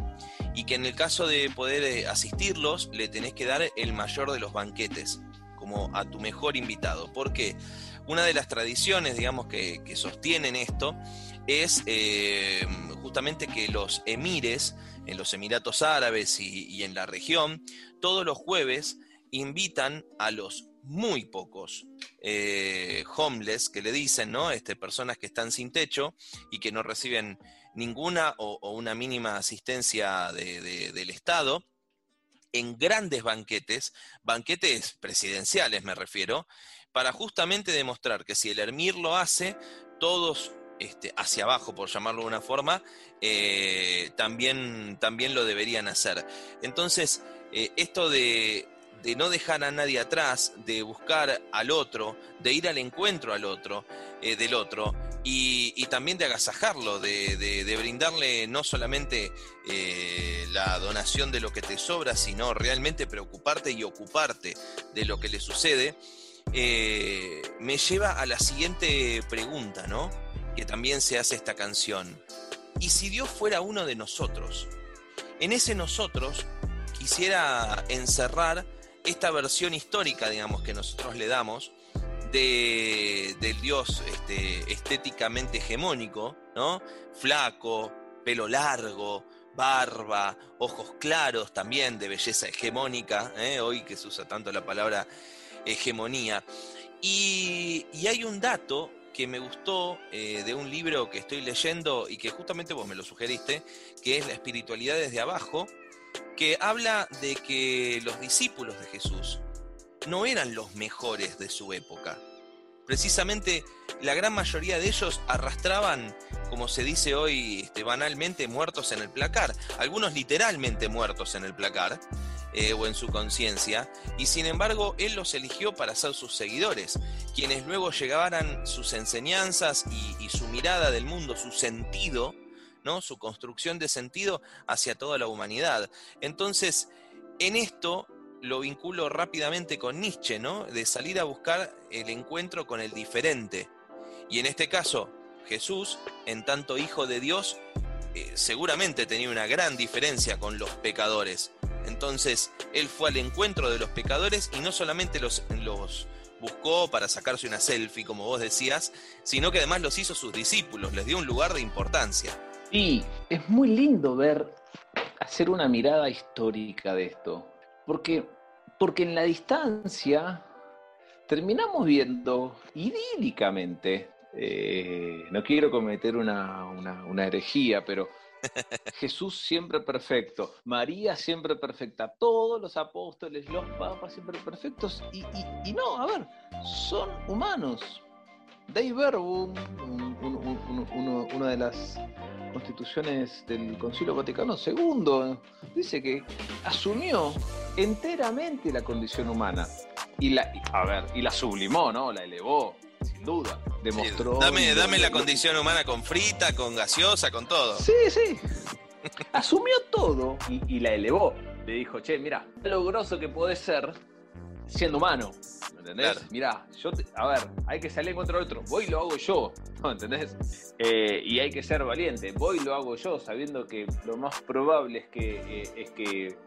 Y que en el caso de poder eh, asistirlos, le tenés que dar el mayor de los banquetes, como a tu mejor invitado. Porque una de las tradiciones, digamos, que, sostienen esto es eh, justamente que los emires en los Emiratos Árabes y, y en la región, todos los jueves invitan a los muy pocos eh, homeless que le dicen, ¿no? Este, personas que están sin techo y que no reciben ninguna o, una mínima asistencia de- de- del Estado en grandes banquetes, banquetes presidenciales me refiero, para justamente demostrar que si el Hermir lo hace, todos este, hacia abajo, por llamarlo de una forma, eh, también, también lo deberían hacer. Entonces, eh, esto de, de no dejar a nadie atrás, de buscar al otro, de ir al encuentro al otro, eh, del otro, y, y también de agasajarlo, de, de- brindarle no solamente eh, la donación de lo que te sobra, sino realmente preocuparte y ocuparte de lo que le sucede, eh, me lleva a la siguiente pregunta, ¿no? Que también se hace esta canción. ¿Y si Dios fuera uno de nosotros? En ese nosotros quisiera encerrar esta versión histórica, digamos, que nosotros le damos de, del Dios este, estéticamente hegemónico, ¿no? Flaco, pelo largo, barba, ojos claros también de belleza hegemónica, ¿eh? hoy que se usa tanto la palabra hegemonía. Y, hay un dato que me gustó eh, de un libro que estoy leyendo y que justamente vos me lo sugeriste, que es La espiritualidad desde abajo, que habla de que los discípulos de Jesús no eran los mejores de su época. Precisamente la gran mayoría de ellos arrastraban, como se dice hoy este, banalmente, muertos en el placar, algunos literalmente muertos en el placar eh, o en su conciencia, y sin embargo él los eligió para ser sus seguidores, quienes luego llegaran sus enseñanzas y, y su mirada del mundo, su sentido, su construcción de sentido hacia toda la humanidad. Entonces, en esto lo vinculo rápidamente con Nietzsche. De salir a buscar el encuentro con el diferente. Y en este caso, Jesús, en tanto hijo de Dios, eh, seguramente tenía una gran diferencia con los pecadores. Entonces, él fue al encuentro de los pecadores y no solamente los, los buscó para sacarse una selfie, como vos decías, sino que además los hizo sus discípulos, les dio un lugar de importancia. Y es muy lindo ver hacer una mirada histórica de esto. Porque, porque en la distancia terminamos viendo idílicamente, eh, no quiero cometer una, una- una herejía, pero Jesús siempre perfecto, María siempre perfecta, todos los apóstoles, los papas siempre perfectos, y, y- y no, a ver, son humanos. Dei Verbum, un- una de las constituciones del Concilio Vaticano II, dice que asumió enteramente la condición humana y la, a ver, y la sublimó, ¿no? La elevó, sin duda. Demostró. dame, dame la condición humana con frita, con gaseosa, con todo. Sí, sí. Asumió todo y, y la elevó. Le dijo, che, mira, lo grosso que podés ser siendo humano. ¿Me entendés? Claro. Mirá, yo te- a ver, hay que salir contra el otro. Voy y lo hago yo. ¿No entendés? Eh, y hay que ser valiente. Voy y lo hago yo, sabiendo que lo más probable es que, eh, es que,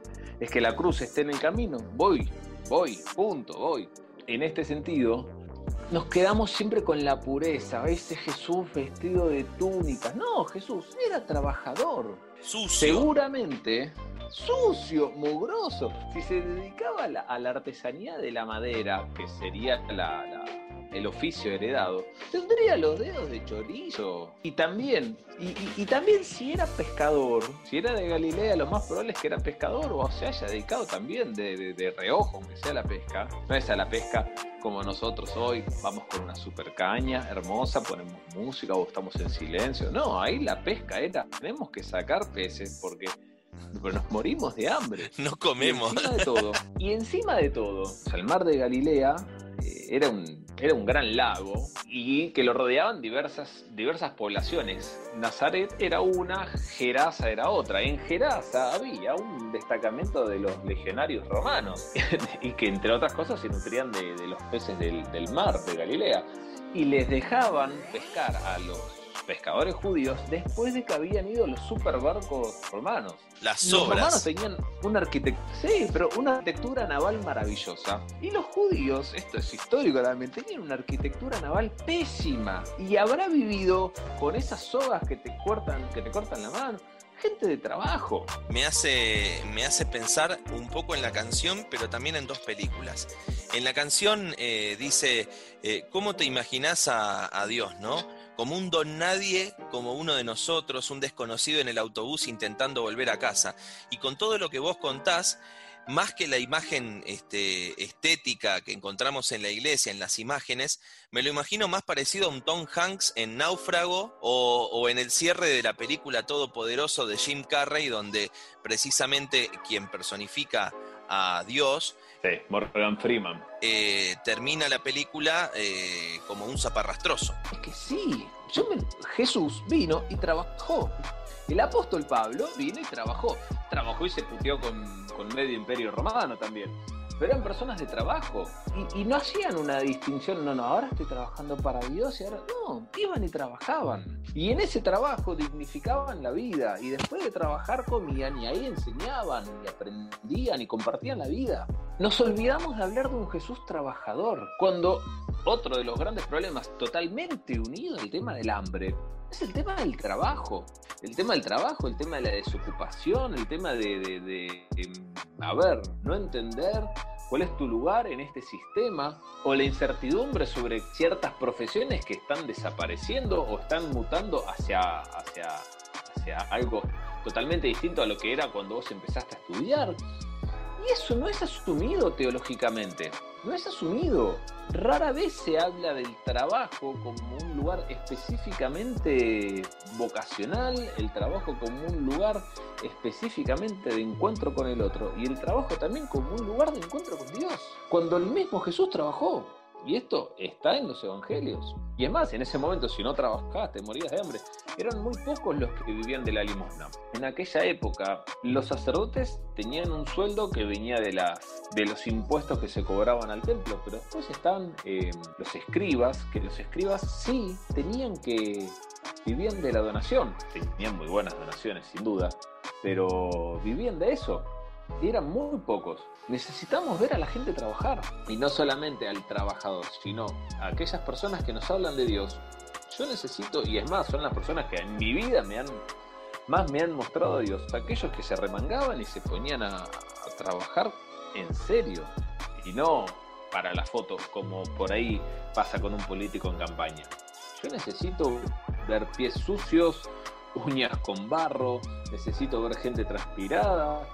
es que la cruz esté en el camino. Voy, voy, punto, voy. En este sentido, nos quedamos siempre con la pureza. Ese Jesús vestido de túnicas. No, Jesús era trabajador. Sucio. Seguramente sucio, mugroso. Si se dedicaba a la, artesanía de la madera, que sería la- la- el oficio heredado, tendría los dedos de chorizo. Y también, y, y- y también si era pescador, si era de Galilea, lo más probable es que era pescador o se haya dedicado también de, de- de reojo, aunque sea a la pesca. No es a la pesca como nosotros hoy, vamos con una super caña hermosa, ponemos música o estamos en silencio. No, ahí la pesca era, tenemos que sacar peces porque nos morimos de hambre. No comemos. Y encima de todo, y encima de todo, o sea, el mar de Galilea eh, era, un, era un gran lago y que lo rodeaban diversas, diversas poblaciones. Nazaret era una, Gerasa era otra. En Gerasa había un destacamento de los legionarios romanos y que entre otras cosas se nutrían de, los peces del mar de Galilea y les dejaban pescar a los pescadores judíos después de que habían ido los superbarcos romanos. Las Los romanos tenían una arquitectura, sí, pero una arquitectura naval maravillosa. Y los judíos, esto es histórico también, tenían una arquitectura naval pésima. Y habrá vivido con esas sogas que te cortan, que te cortan la mano. Gente de trabajo. Me hace, me hace pensar un poco en la canción, pero también en dos películas. En la canción eh, dice, eh, ¿cómo te imaginas a, a Dios, no? Como un don nadie, como uno de nosotros, un desconocido en el autobús intentando volver a casa. Y con todo lo que vos contás, más que la imagen este, estética que encontramos en la iglesia, en las imágenes, me lo imagino más parecido a un Tom Hanks en Náufrago o, o en el cierre de la película Todopoderoso de Jim Carrey, donde precisamente quien personifica a Dios Sí, Morgan Freeman. eh, termina la película eh, como un zaparrastroso. Es que sí, yo me- Jesús vino y trabajó. El apóstol Pablo vino y trabajó. Trabajó y se puteó con, con medio imperio romano también. Pero eran personas de trabajo. Y, y no hacían una distinción, no, no, ahora estoy trabajando para Dios y ahora. No, iban y trabajaban. Y en ese trabajo dignificaban la vida. Y después de trabajar comían y ahí enseñaban y aprendían y compartían la vida. Nos olvidamos de hablar de un Jesús trabajador. Cuando otro de los grandes problemas totalmente unido al tema del hambre es el tema del trabajo. El tema del trabajo, el tema de la desocupación, el tema de, de- de, em, a ver, no entender cuál es tu lugar en este sistema o la incertidumbre sobre ciertas profesiones que están desapareciendo o están mutando hacia, hacia, hacia algo totalmente distinto a lo que era cuando vos empezaste a estudiar. Y eso no es asumido teológicamente, no es asumido. Rara vez se habla del trabajo como un lugar específicamente vocacional, el trabajo como un lugar específicamente de encuentro con el otro y el trabajo también como un lugar de encuentro con Dios. Cuando el mismo Jesús trabajó. Y esto está en los evangelios. Y es más, en ese momento si no trabajabas te morías de hambre. Eran muy pocos los que vivían de la limosna. En aquella época, los sacerdotes tenían un sueldo que venía de, los impuestos que se cobraban al templo, pero después están eh, los escribas, que los escribas sí tenían que... vivían de la donación. Tenían muy buenas donaciones, sin duda, pero vivían de eso. Y eran muy pocos. Necesitamos ver a la gente trabajar. Y no solamente al trabajador, sino a aquellas personas que nos hablan de Dios. Yo necesito, y es más, son las personas que en mi vida me han, más me han mostrado a Dios aquellos que se remangaban y se ponían a, a trabajar en serio y no para la foto como por ahí pasa con un político en campaña. Yo necesito ver pies sucios, uñas con barro, necesito ver gente transpirada,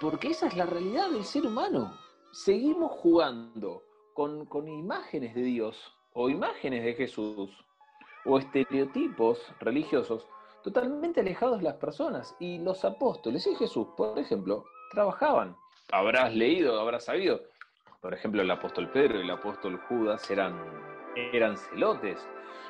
porque esa es la realidad del ser humano. Seguimos jugando con, imágenes de Dios o imágenes de Jesús o estereotipos religiosos totalmente alejados de las personas. Y los apóstoles y Jesús, por ejemplo, trabajaban. Habrás leído, habrás sabido. Por ejemplo, el apóstol Pedro y el apóstol Judas eran, eran celotes.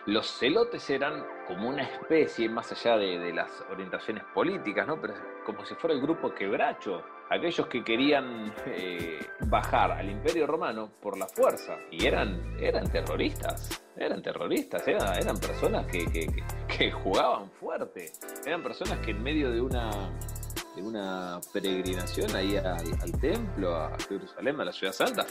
Los celotes eran como una especie, más allá de, las orientaciones políticas, ¿no? Pero como si fuera el grupo quebracho, aquellos que querían eh, bajar al imperio romano por la fuerza. Y eran, eran terroristas, eran terroristas, eran, eran personas que- que- que jugaban fuerte, eran personas que en medio de una, de una peregrinación ahí al, templo, a Jerusalén, a la ciudad santa,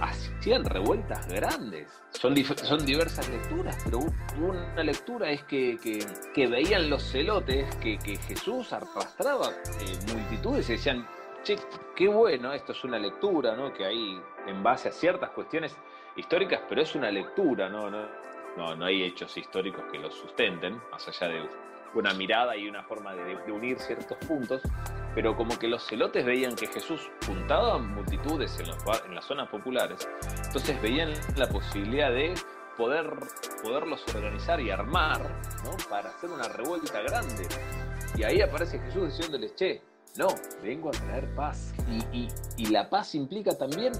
hacían revueltas grandes. Son, son diversas lecturas, pero una lectura es que, que- que veían los celotes que, que Jesús arrastraba eh, multitudes y decían, che, qué bueno, esto es una lectura, ¿no? Que hay en base a ciertas cuestiones históricas, pero es una lectura, ¿no? No, no, no hay hechos históricos que lo sustenten, más allá de una mirada y una forma de, de unir ciertos puntos, pero como que los celotes veían que Jesús juntaba multitudes en, los ba- en las zonas populares, entonces veían la posibilidad de poder, poderlos organizar y armar ¿no? para hacer una revuelta grande. Y ahí aparece Jesús diciéndoles, che, no, vengo a traer paz. Y, y- y la paz implica también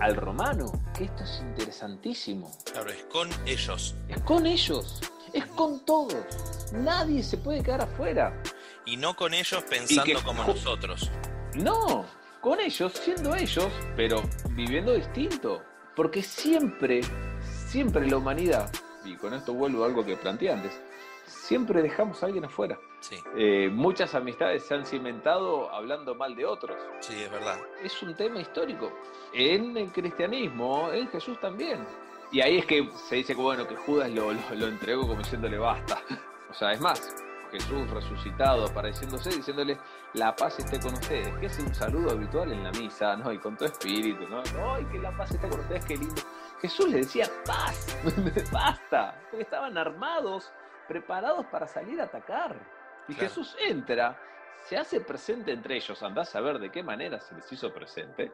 al romano, que esto es interesantísimo. Claro, es con ellos. Es con ellos, es con todos. Nadie se puede quedar afuera. Y no con ellos pensando que- como nosotros. No, con ellos, siendo ellos, pero viviendo distinto. Porque siempre, siempre la humanidad, y con esto vuelvo a algo que planteé antes, siempre dejamos a alguien afuera. Sí, Eh, muchas amistades se han cimentado hablando mal de otros. sí, es verdad. Es un tema histórico. En el cristianismo, en Jesús también. Y ahí es que se dice que bueno, que Judas lo, lo, lo entregó como diciéndole basta. O sea, es más, Jesús resucitado, apareciéndose, diciéndole la paz esté con ustedes, que es un saludo habitual en la misa, ¿no? Y con todo espíritu, ¿no? ¡Ay, que la paz esté con ustedes, qué lindo! Jesús le decía paz, basta, porque estaban armados, preparados para salir a atacar. Y Claro. Jesús entra, se hace presente entre ellos, andás a ver de qué manera se les hizo presente,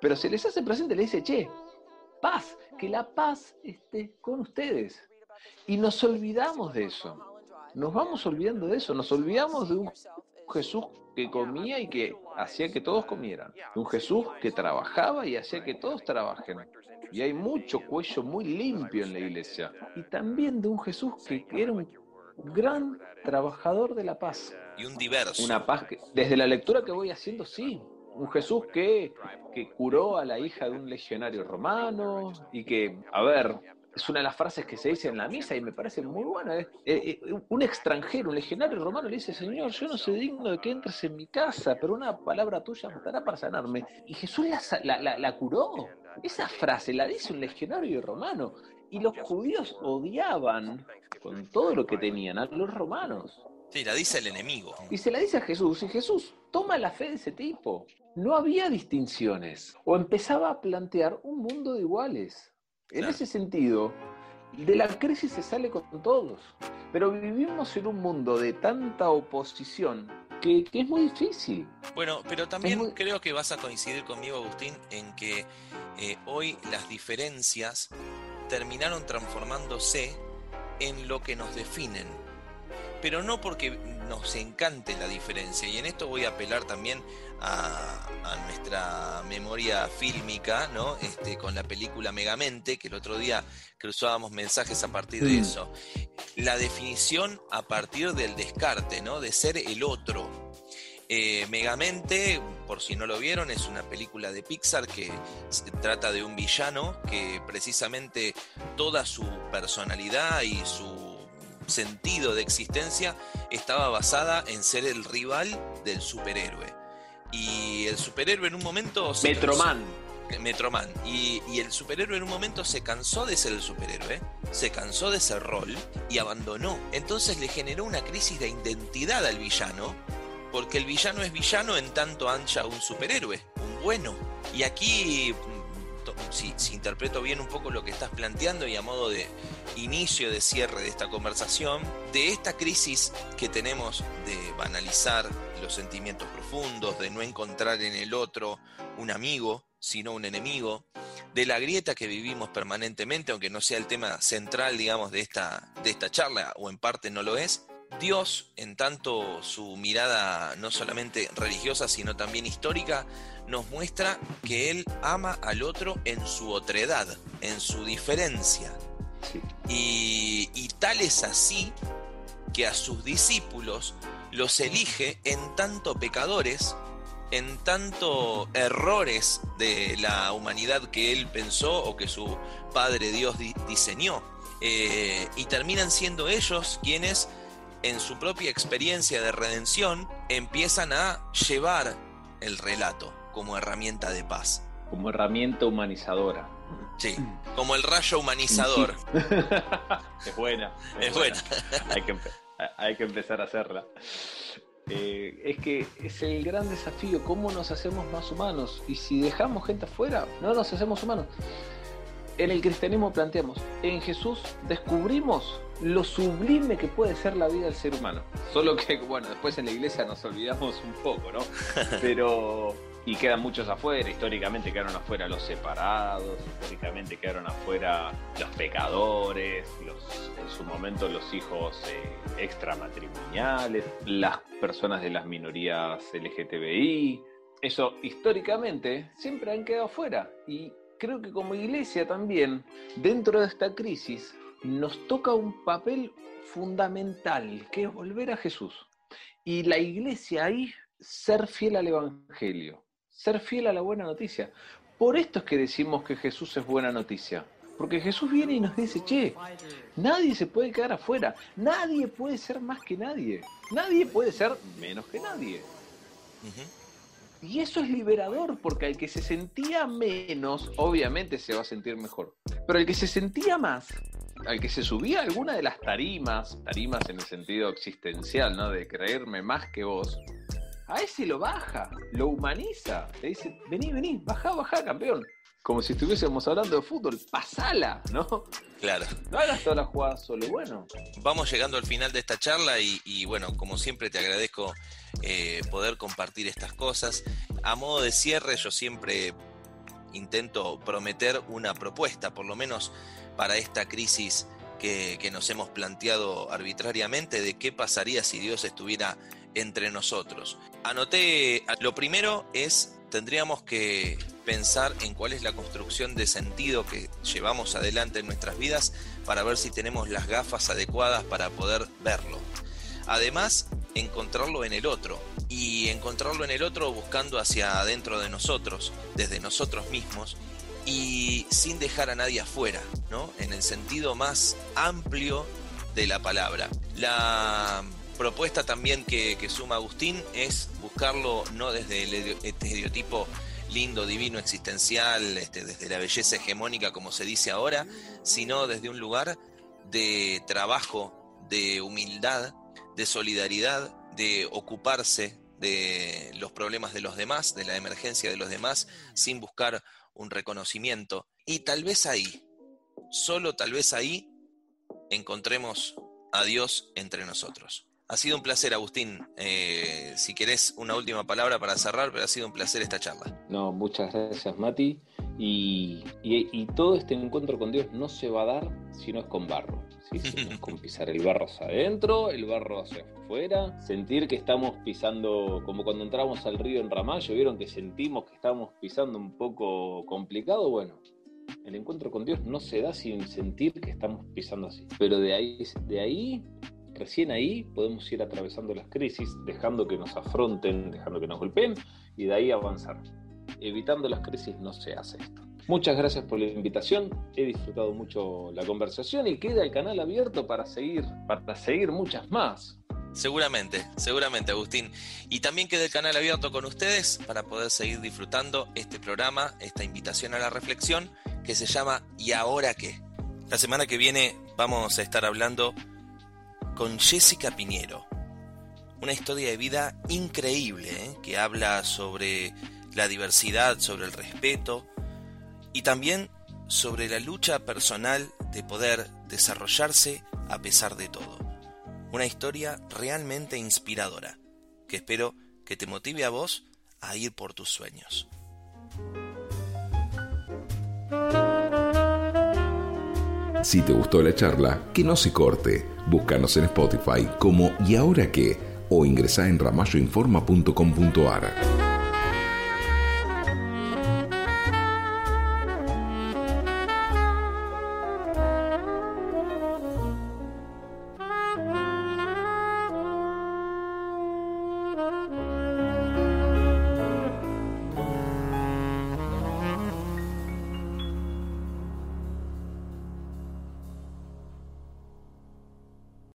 pero se les hace presente le dice, che, paz, que la paz esté con ustedes. Y nos olvidamos de eso. Nos vamos olvidando de eso, nos olvidamos de un Jesús que comía y que hacía que todos comieran. De un Jesús que trabajaba y hacía que todos trabajen. Y hay mucho cuello muy limpio en la iglesia. Y también de un Jesús que era un gran trabajador de la paz. Y un diverso. Una paz que, desde la lectura que voy haciendo, sí. Un Jesús que, que curó a la hija de un legionario romano y que, a ver, es una de las frases que se dice en la misa y me parece muy buena. ¿eh? Eh, eh, un extranjero, un legionario romano le dice, Señor, yo no soy digno de que entres en mi casa, pero una palabra tuya bastará para sanarme. Y Jesús la, sa- la, la- la curó. Esa frase la dice un legionario romano. Y los judíos odiaban con todo lo que tenían a los romanos. Sí, la dice el enemigo. Y se la dice a Jesús, y Jesús toma la fe de ese tipo. No había distinciones, o empezaba a plantear un mundo de iguales. En Claro. ese sentido, de la crisis se sale con todos, pero vivimos en un mundo de tanta oposición que, que es muy difícil. Bueno, pero también muy- creo que vas a coincidir conmigo, Agustín, en que eh, hoy las diferencias terminaron transformándose en lo que nos definen. Pero no porque nos encante la diferencia. Y en esto voy a apelar también a, a nuestra memoria fílmica, ¿no? Este, con la película Megamente, que el otro día cruzábamos mensajes a partir de Mm. eso. La definición a partir del descarte, ¿no? De ser el otro. Eh, Megamente, por si no lo vieron, es una película de Pixar que se trata de un villano que precisamente toda su personalidad y su sentido de existencia estaba basada en ser el rival del superhéroe. Y el superhéroe en un momento Metroman. Metroman. Y, y el superhéroe en un momento se cansó de ser el superhéroe, se cansó de ese rol y abandonó. Entonces le generó una crisis de identidad al villano, porque el villano es villano en tanto ancha un superhéroe, un bueno. Y aquí, si interpreto bien un poco lo que estás planteando y a modo de inicio de cierre de esta conversación, de esta crisis que tenemos de banalizar los sentimientos profundos, de no encontrar en el otro un amigo, sino un enemigo, de la grieta que vivimos permanentemente, aunque no sea el tema central, digamos, de esta, de esta charla, o en parte no lo es, Dios, en tanto su mirada no solamente religiosa, sino también histórica, nos muestra que Él ama al otro en su otredad, en su diferencia. Sí. Y, y tal es así que a sus discípulos los elige en tanto pecadores, en tanto errores de la humanidad que él pensó o que su Padre Dios di- diseñó. Eh, y terminan siendo ellos quienes en su propia experiencia de redención empiezan a llevar el relato como herramienta de paz. Como herramienta humanizadora. Sí, como el rayo humanizador. es buena. Es buena. hay, que hay que empezar a hacerla. Eh, es que es el gran desafío, cómo nos hacemos más humanos. Y si dejamos gente afuera, no nos hacemos humanos. En el cristianismo planteamos, en Jesús descubrimos lo sublime que puede ser la vida del ser humano. Solo que, bueno, después en la iglesia nos olvidamos un poco, ¿no? Pero... Y quedan muchos afuera, históricamente quedaron afuera los separados, históricamente quedaron afuera los pecadores, los, en su momento los hijos eh, extramatrimoniales, las personas de las minorías LGTBI. Eso históricamente siempre han quedado afuera. Y creo que como iglesia también, dentro de esta crisis, nos toca un papel fundamental, que es volver a Jesús. Y la iglesia ahí, ser fiel al Evangelio, ser fiel a la buena noticia. Por esto es que decimos que Jesús es buena noticia. Porque Jesús viene y nos dice, che, nadie se puede quedar afuera, nadie puede ser más que nadie, nadie puede ser menos que nadie. Y eso es liberador, porque al que se sentía menos, obviamente se va a sentir mejor. Pero al que se sentía más, al que se subía a alguna de las tarimas, tarimas en el sentido existencial, ¿no? De creerme más que vos, a ese lo baja, lo humaniza. Le dice, vení, vení, baja, baja, campeón. Como si estuviésemos hablando de fútbol, pasala, ¿no? Claro. No hagas todas las jugadas solo, bueno. Vamos llegando al final de esta charla y, y, bueno, como siempre te agradezco eh, poder compartir estas cosas. A modo de cierre, yo siempre intento prometer una propuesta, por lo menos para esta crisis que, que nos hemos planteado arbitrariamente, de qué pasaría si Dios estuviera entre nosotros. Anoté, lo primero es, tendríamos que pensar en cuál es la construcción de sentido que llevamos adelante en nuestras vidas para ver si tenemos las gafas adecuadas para poder verlo. Además, encontrarlo en el otro y encontrarlo en el otro buscando hacia adentro de nosotros, desde nosotros mismos y sin dejar a nadie afuera, ¿no? En el sentido más amplio de la palabra. La propuesta también que, que suma Agustín es buscarlo no desde el estereotipo lindo, divino, existencial, este, desde la belleza hegemónica, como se dice ahora, sino desde un lugar de trabajo, de humildad, de solidaridad, de ocuparse de los problemas de los demás, de la emergencia de los demás, sin buscar un reconocimiento. Y tal vez ahí, solo tal vez ahí, encontremos a Dios entre nosotros. Ha sido un placer, Agustín. Eh, si querés una última palabra para cerrar, pero ha sido un placer esta charla. No, muchas gracias, Mati. Y, y, y todo este encuentro con Dios no se va a dar si no es con barro. ¿sí? Si no es con pisar el barro hacia adentro, el barro hacia afuera, sentir que estamos pisando, como cuando entramos al río en Ramallo, vieron que sentimos que estamos pisando un poco complicado. Bueno, el encuentro con Dios no se da sin sentir que estamos pisando así. Pero de ahí, de ahí recién ahí podemos ir atravesando las crisis, dejando que nos afronten, dejando que nos golpeen y de ahí avanzar. Evitando las crisis no se hace esto. Muchas gracias por la invitación, he disfrutado mucho la conversación y queda el canal abierto para seguir, para seguir muchas más. Seguramente, seguramente, Agustín. Y también queda el canal abierto con ustedes para poder seguir disfrutando este programa, esta invitación a la reflexión que se llama ¿Y ahora qué? La semana que viene vamos a estar hablando con Jessica Piñero. Una historia de vida increíble ¿eh? que habla sobre la diversidad, sobre el respeto y también sobre la lucha personal de poder desarrollarse a pesar de todo. Una historia realmente inspiradora, que espero que te motive a vos a ir por tus sueños. Si te gustó la charla, que no se corte. Búscanos en Spotify como ¿Y ahora qué? o ingresa en ramalloinforma.com.ar.